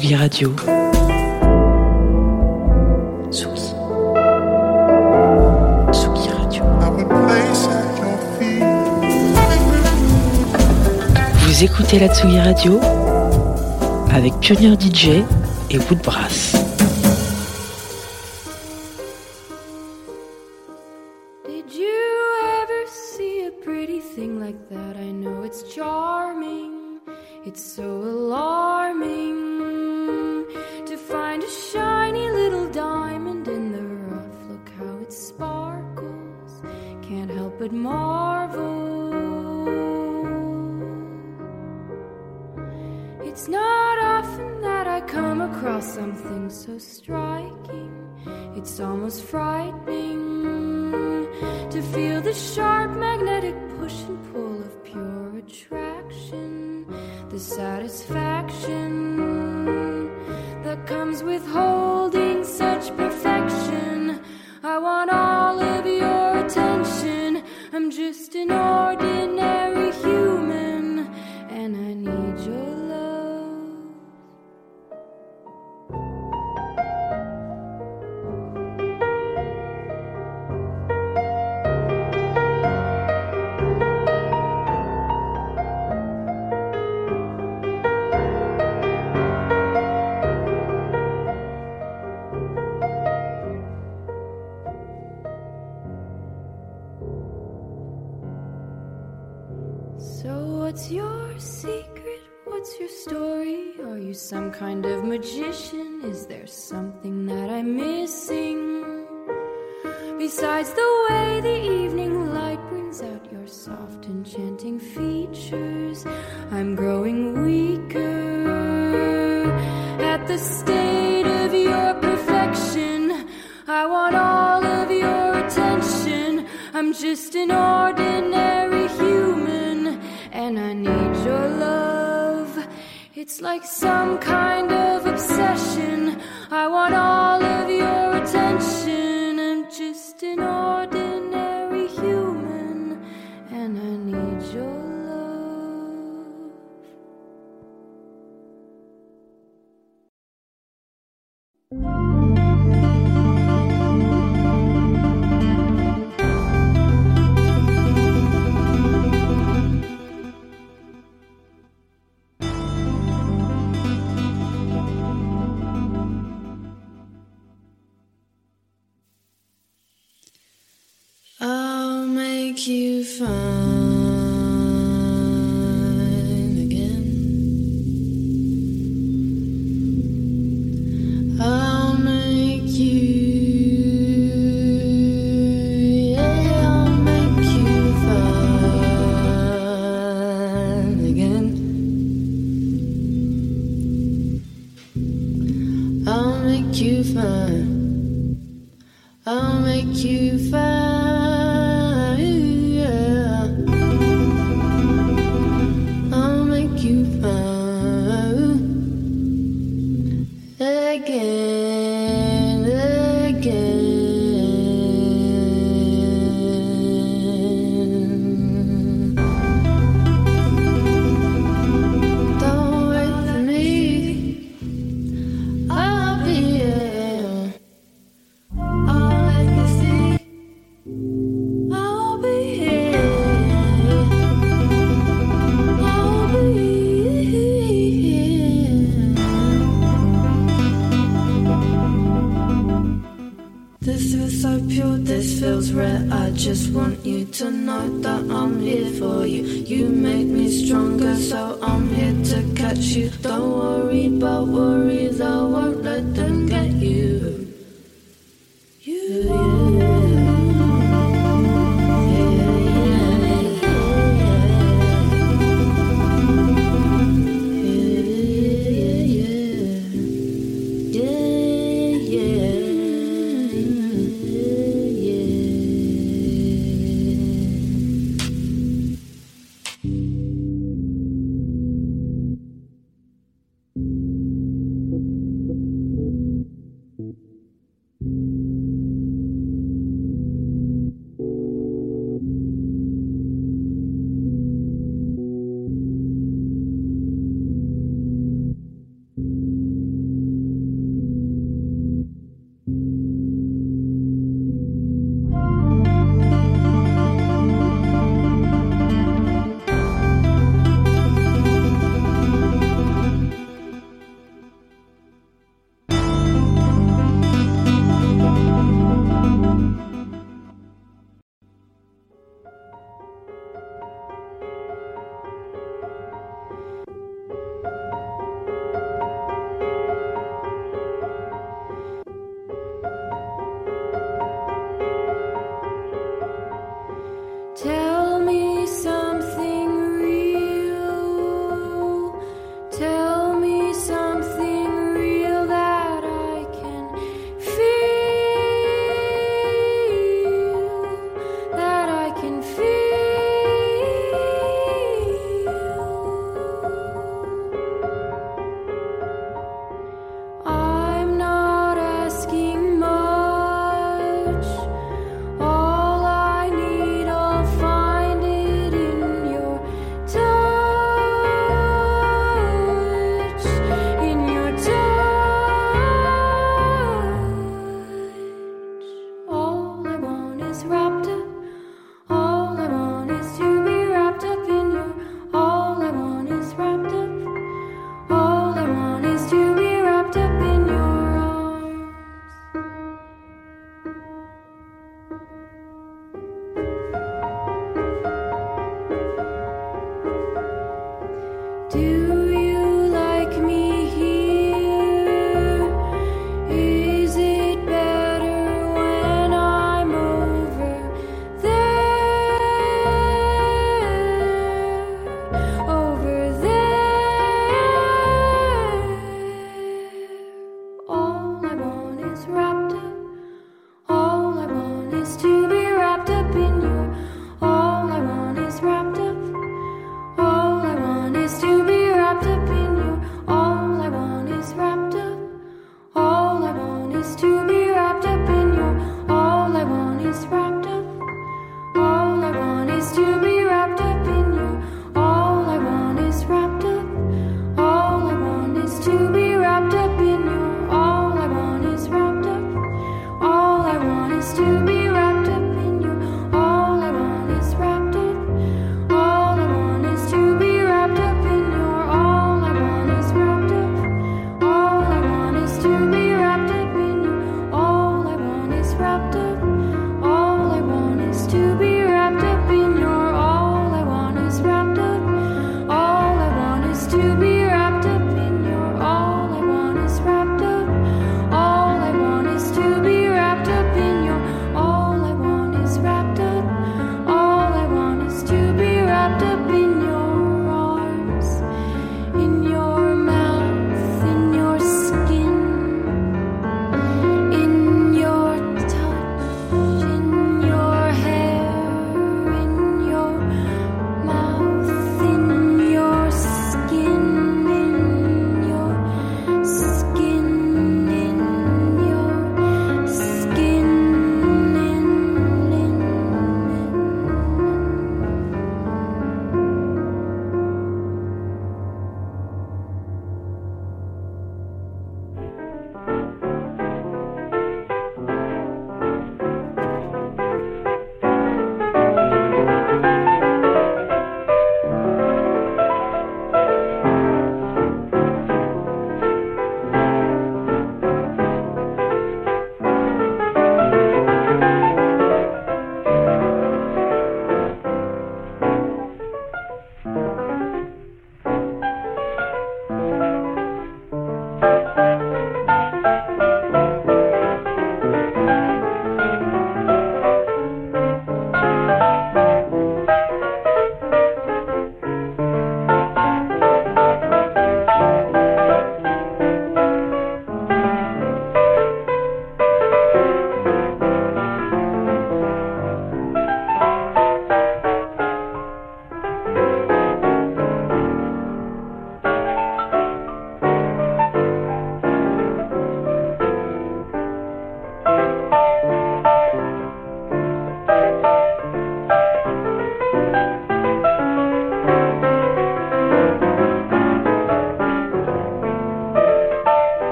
Radio. Radio. Vous écoutez la Tsugi Radio avec Pionnier DJ et Woodbrass. Did you ever but marvel. It's not often that I come across something so striking. It's almost frightening to feel the sharp magnetic push and pull of pure attraction, the satisfaction that comes with holding such perfection. I want all of your attention. I'm just an ordinary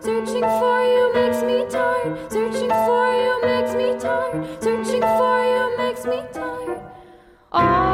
Searching for you makes me tired. Searching for you makes me tired. Searching for you makes me tired. Oh.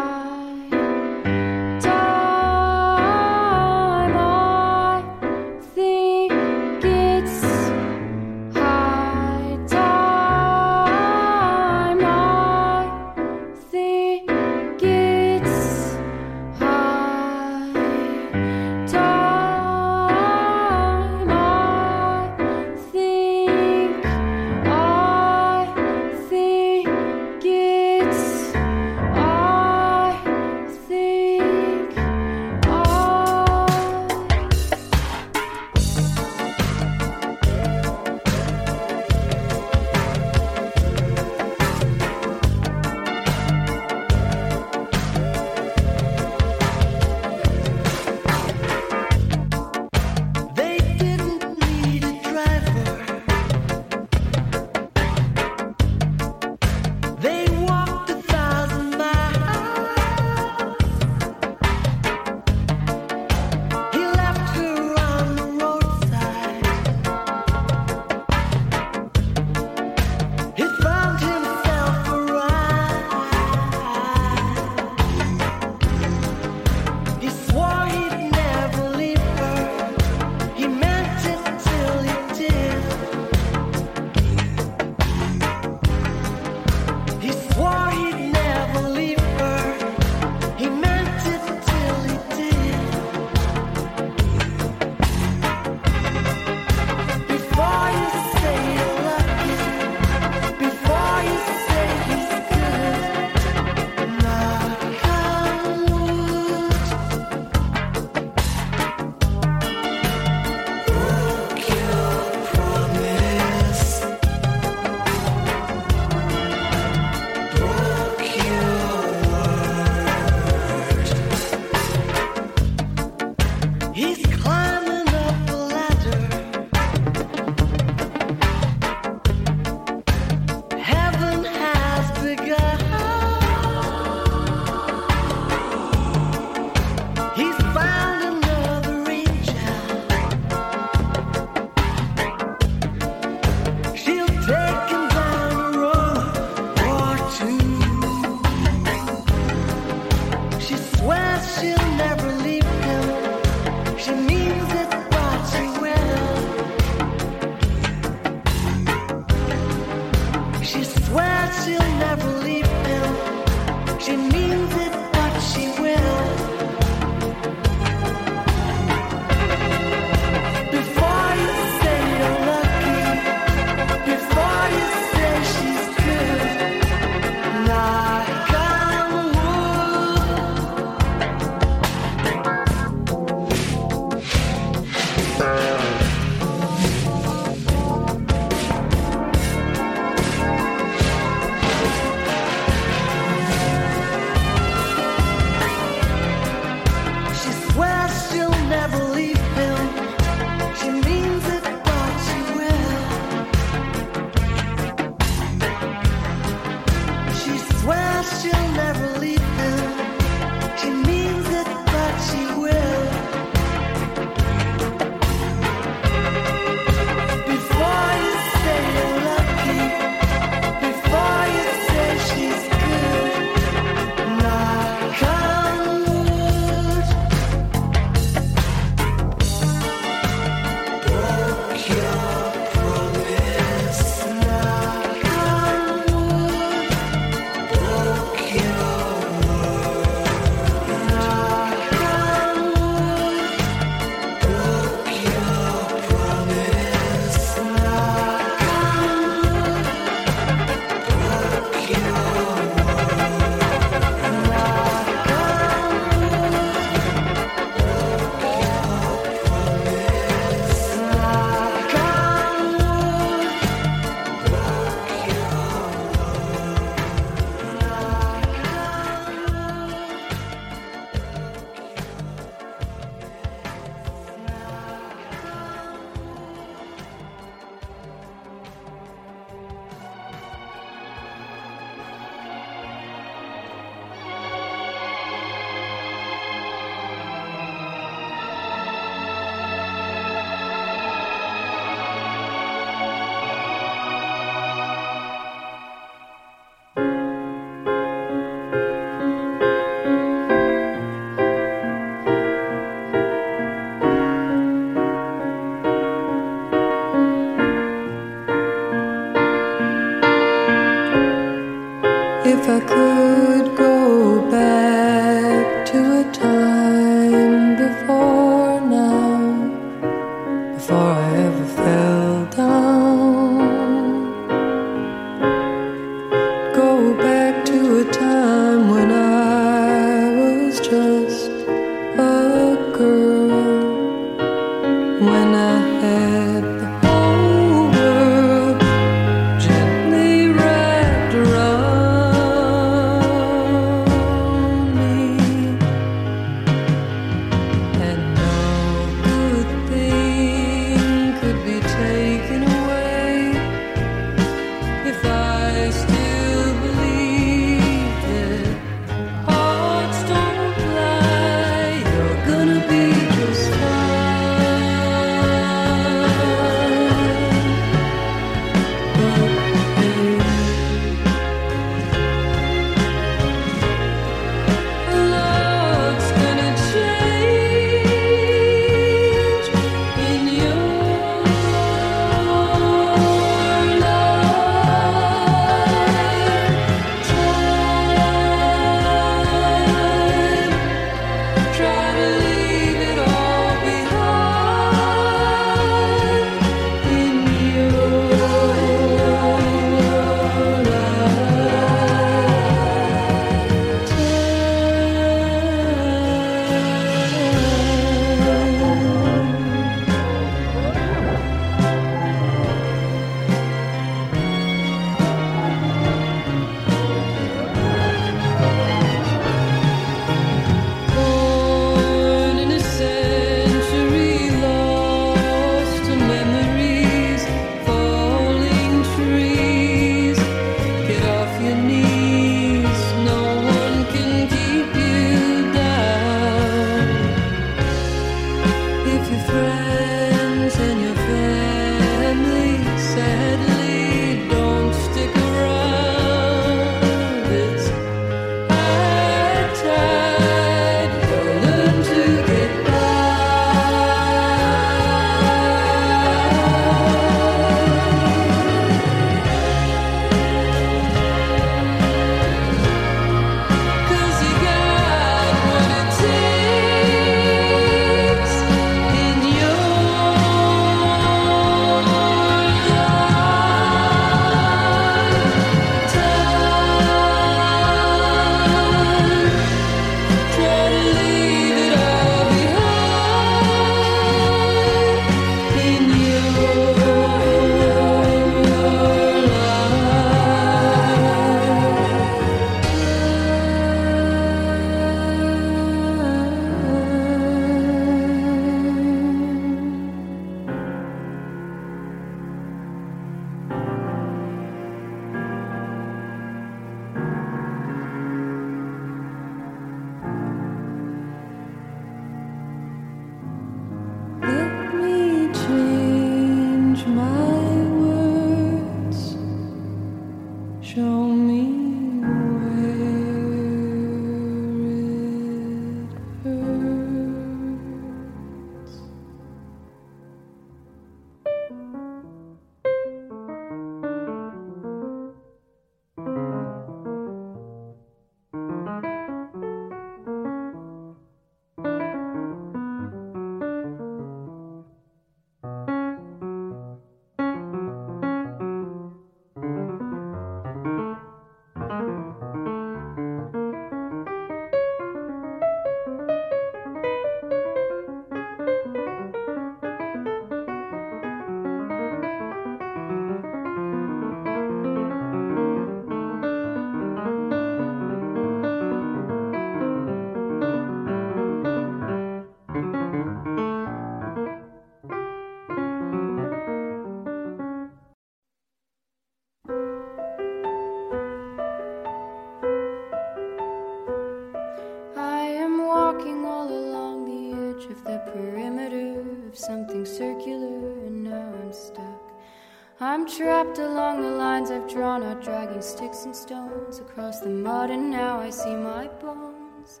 Trapped along the lines I've drawn out, dragging sticks and stones across the mud, and now I see my bones.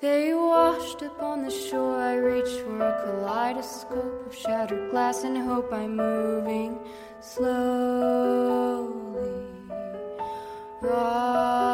They washed up on the shore. I reach for a kaleidoscope of shattered glass and hope I'm moving slowly. Rock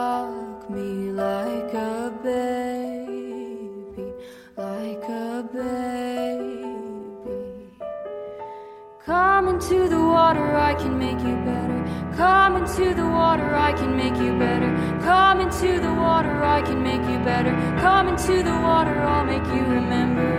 into the water, I can make you better. Come into the water, I can make you better. Come into the water, I can make you better. Come into the water, I'll make you remember.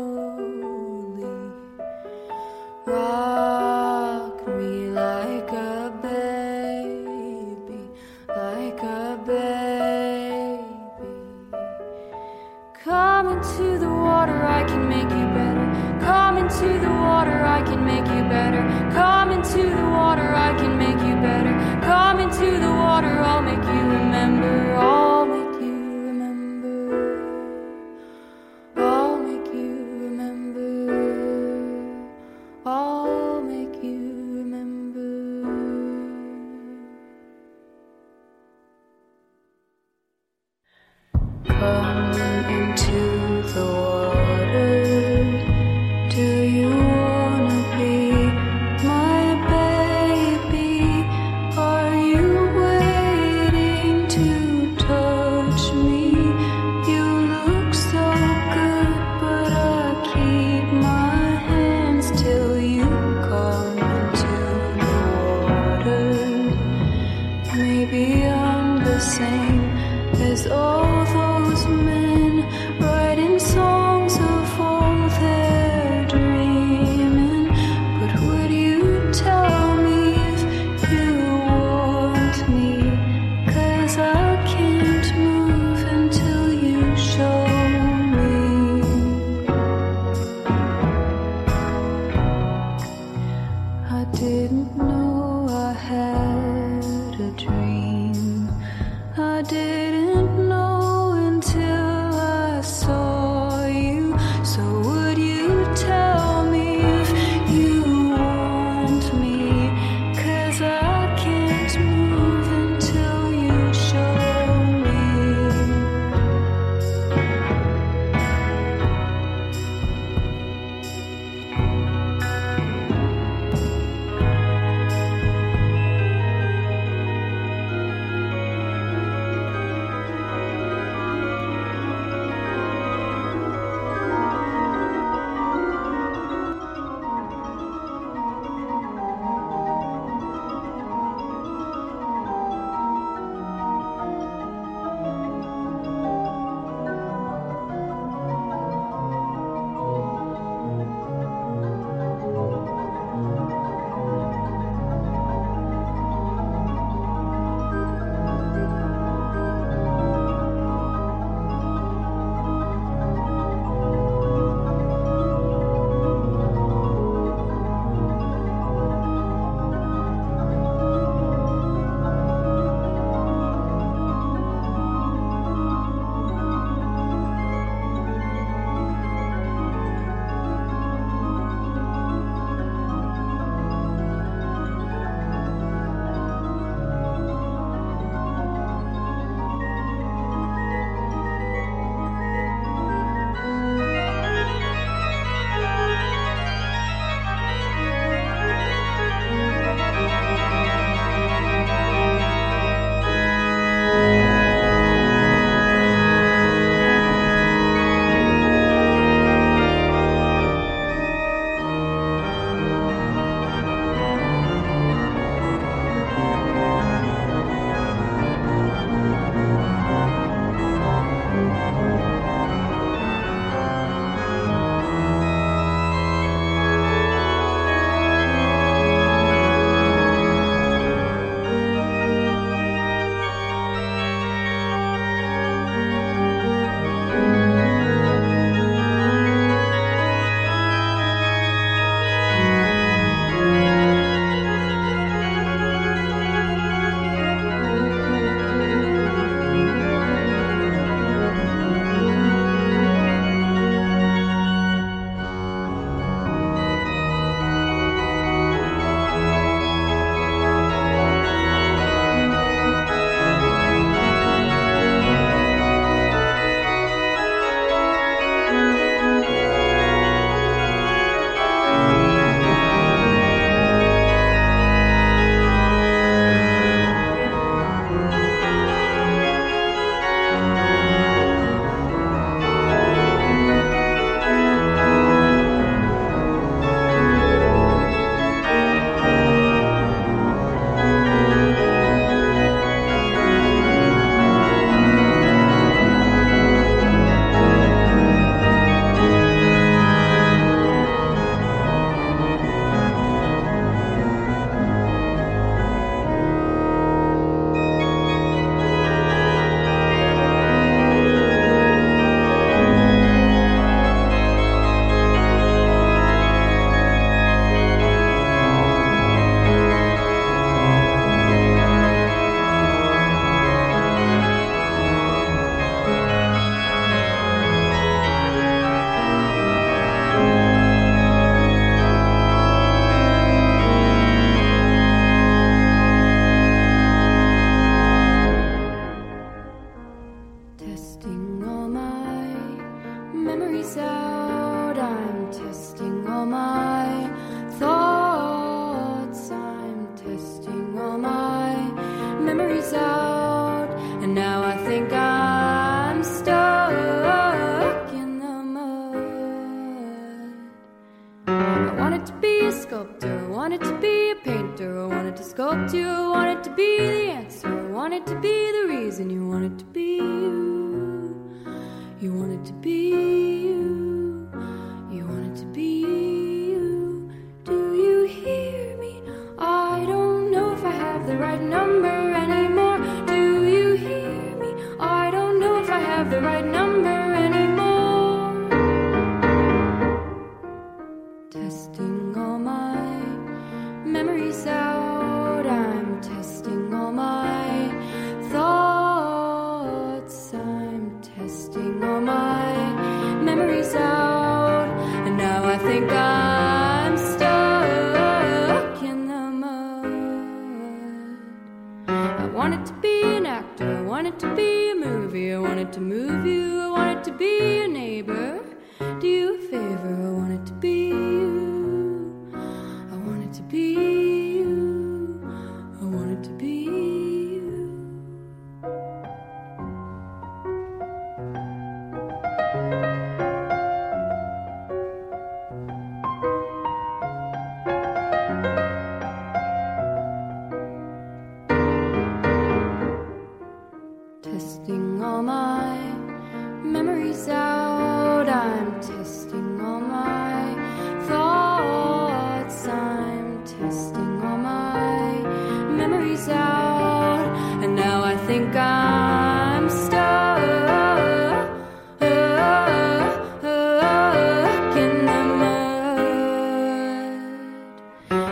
better.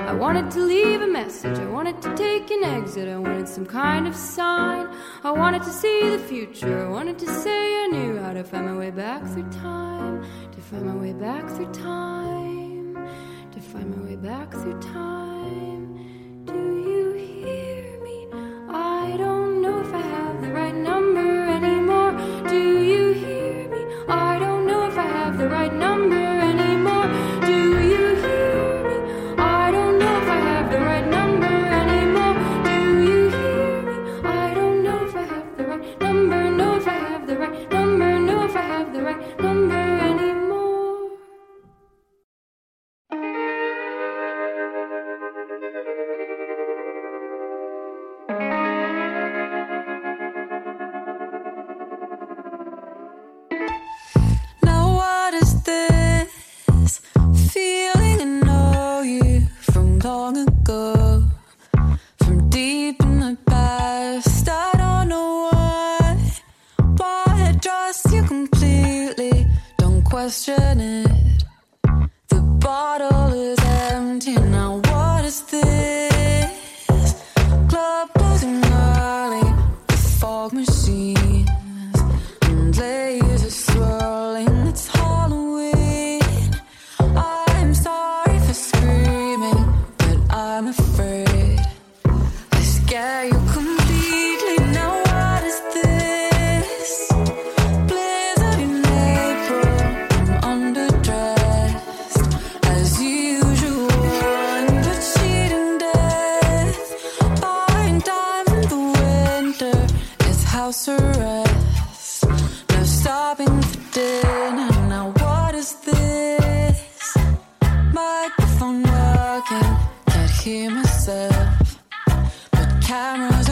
I wanted to leave a message, I wanted to take an exit, I wanted some kind of sign. I wanted to see the future, I wanted to say I knew how to find my way back through time, to find my way back through time, to find my way back through time. cameras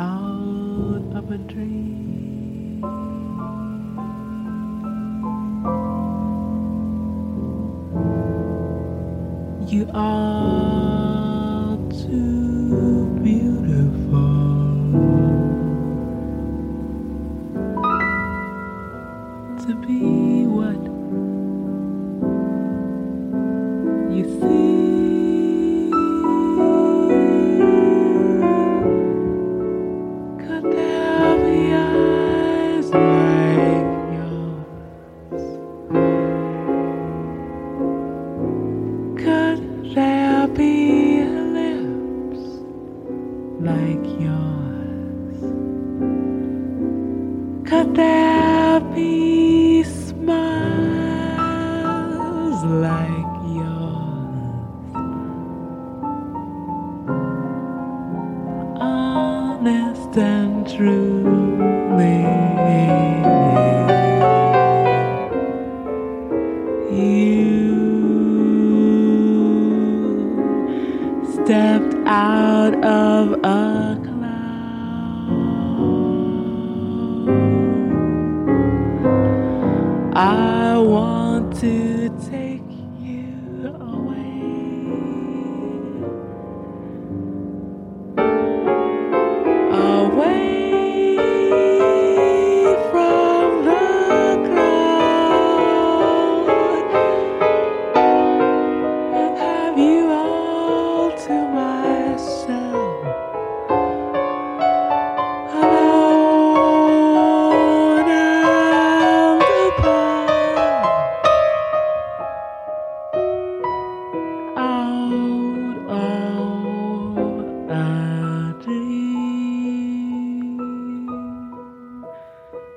out of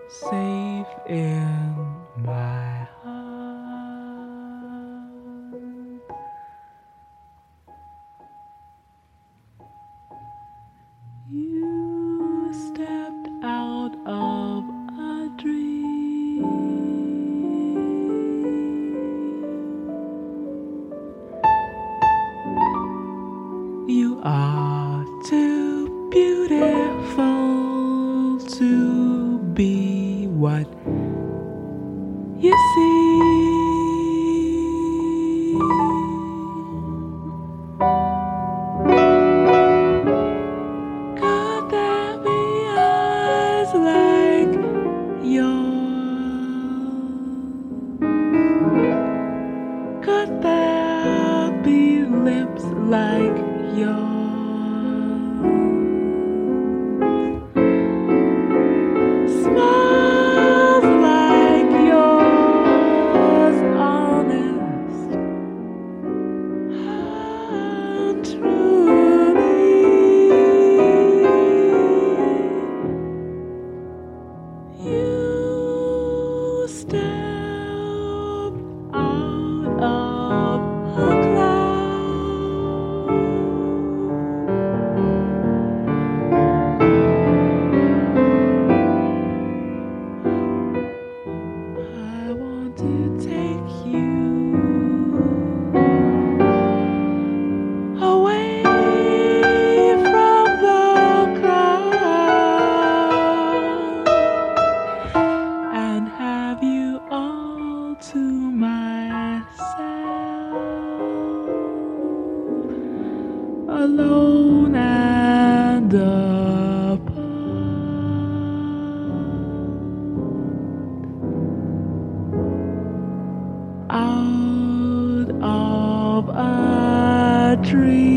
safe and dream.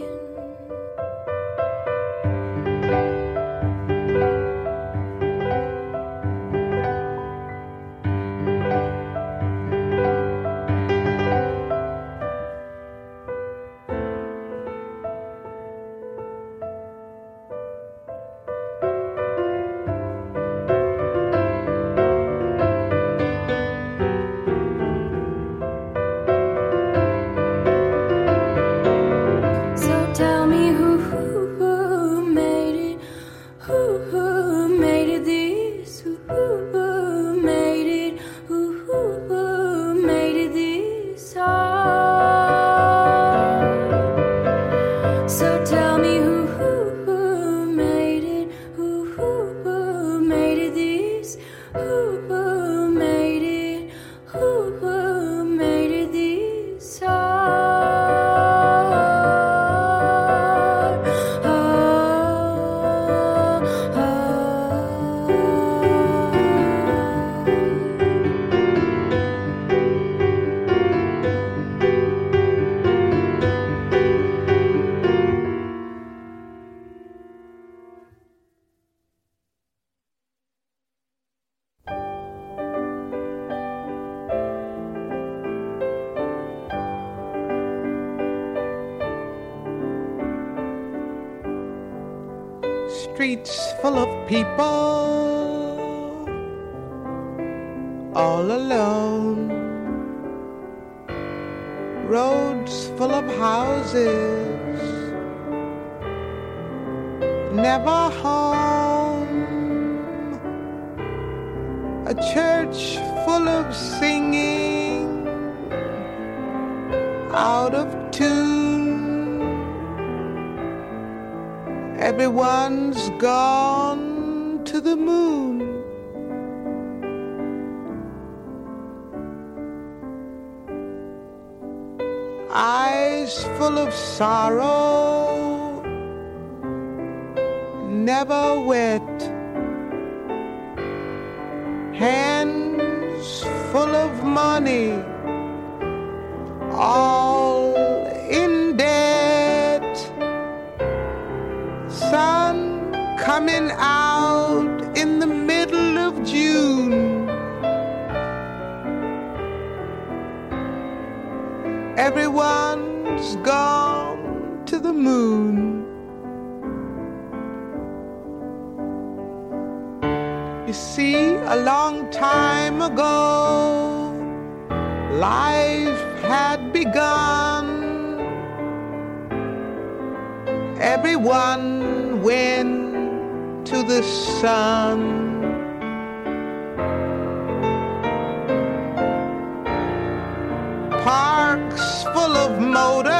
Em Everyone's gone to the moon. Eyes full of sorrow, never wet. Hands full of money, all one's gone to the moon. You see, a long time ago, life had begun. Everyone went to the sun. motor.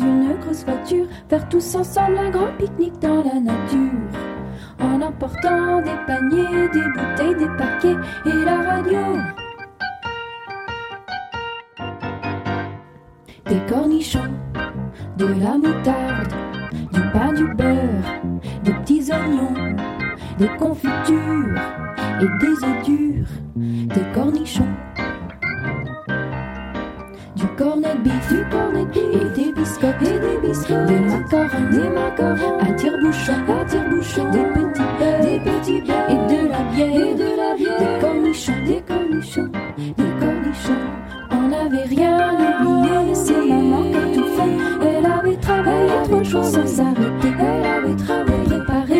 Une grosse voiture, faire tous ensemble un grand pique-nique dans la nature. En emportant des paniers, des bouteilles, des paquets et la radio. Des cornichons, de la moutarde, du pain, du beurre, des petits oignons, des confitures et des œufs durs, des cornichons du cornet beef, et des biscottes, et des biscottes, des macarons, des macarons, à tire-bouchon, à tire-bouchon, des petits des petits et de la bière, et de la bière, des cornichons, des cornichons, des cornichons. On n'avait rien oublié, c'est maman qui a tout fait. Elle avait travaillé trois jours sans s'arrêter. Elle avait travaillé, préparé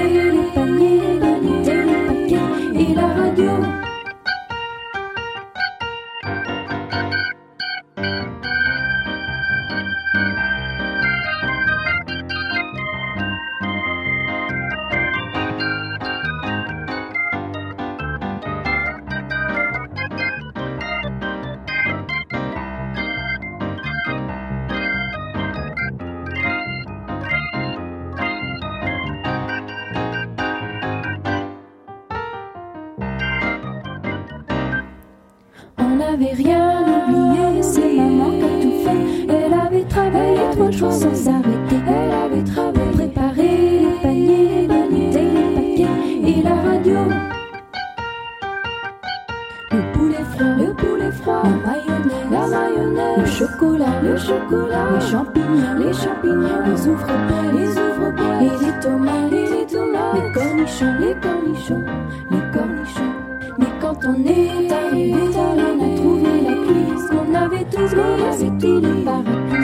n'avait rien oublié, c'est maman qui a tout fait. Elle avait travaillé trois jours sans s'arrêter. Elle avait travaillé, préparé les paniers, les bouteilles, les paquets et la radio. Le poulet froid, le poulet froid, la mayonnaise, la mayonnaise, le chocolat, le chocolat, les champignons, les champignons, les ouvre les ouvre et les tomates, les tomates, les cornichons, les cornichons, les cornichons. Mais quand on est parapluies.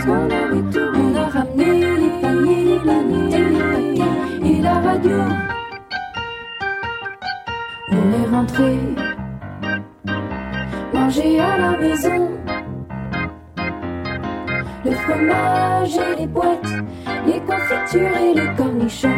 On avait tout, on a ramené les paniers, les paniers, les paquets et la radio. On est rentré manger à la maison. Le fromage et les boîtes, les confitures et les cornichons.